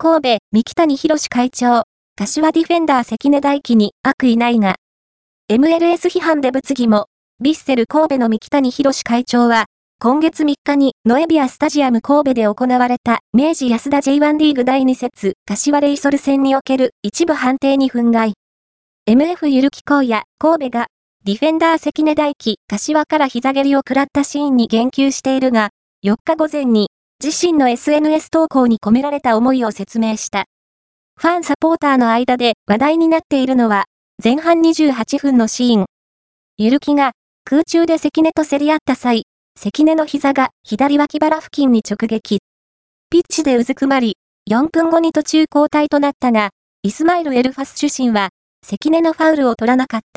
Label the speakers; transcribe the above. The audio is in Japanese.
Speaker 1: 神戸、三木谷博会長、柏ディフェンダー関根大輝に悪意ないが、MLS 批判で物議も、ヴィッセル神戸の三木谷博会長は、今月3日にノエビアスタジアム神戸で行われた明治安田 J1 リーグ第2節柏レイソル戦における一部判定に憤慨。MF ゆるき荒野神戸がディフェンダー関根大輝柏から膝蹴りを食らったシーンに言及しているが、4日午前に自身の SNS 投稿に込められた思いを説明した。ファンサポーターの間で話題になっているのは、前半28分のシーン。ゆるきが空中で関根と競り合った際、関根の膝が左脇腹付近に直撃。ピッチでうずくまり、4分後に途中交代となったが、イスマイル・エルファス主審は、関根のファウルを取らなかった。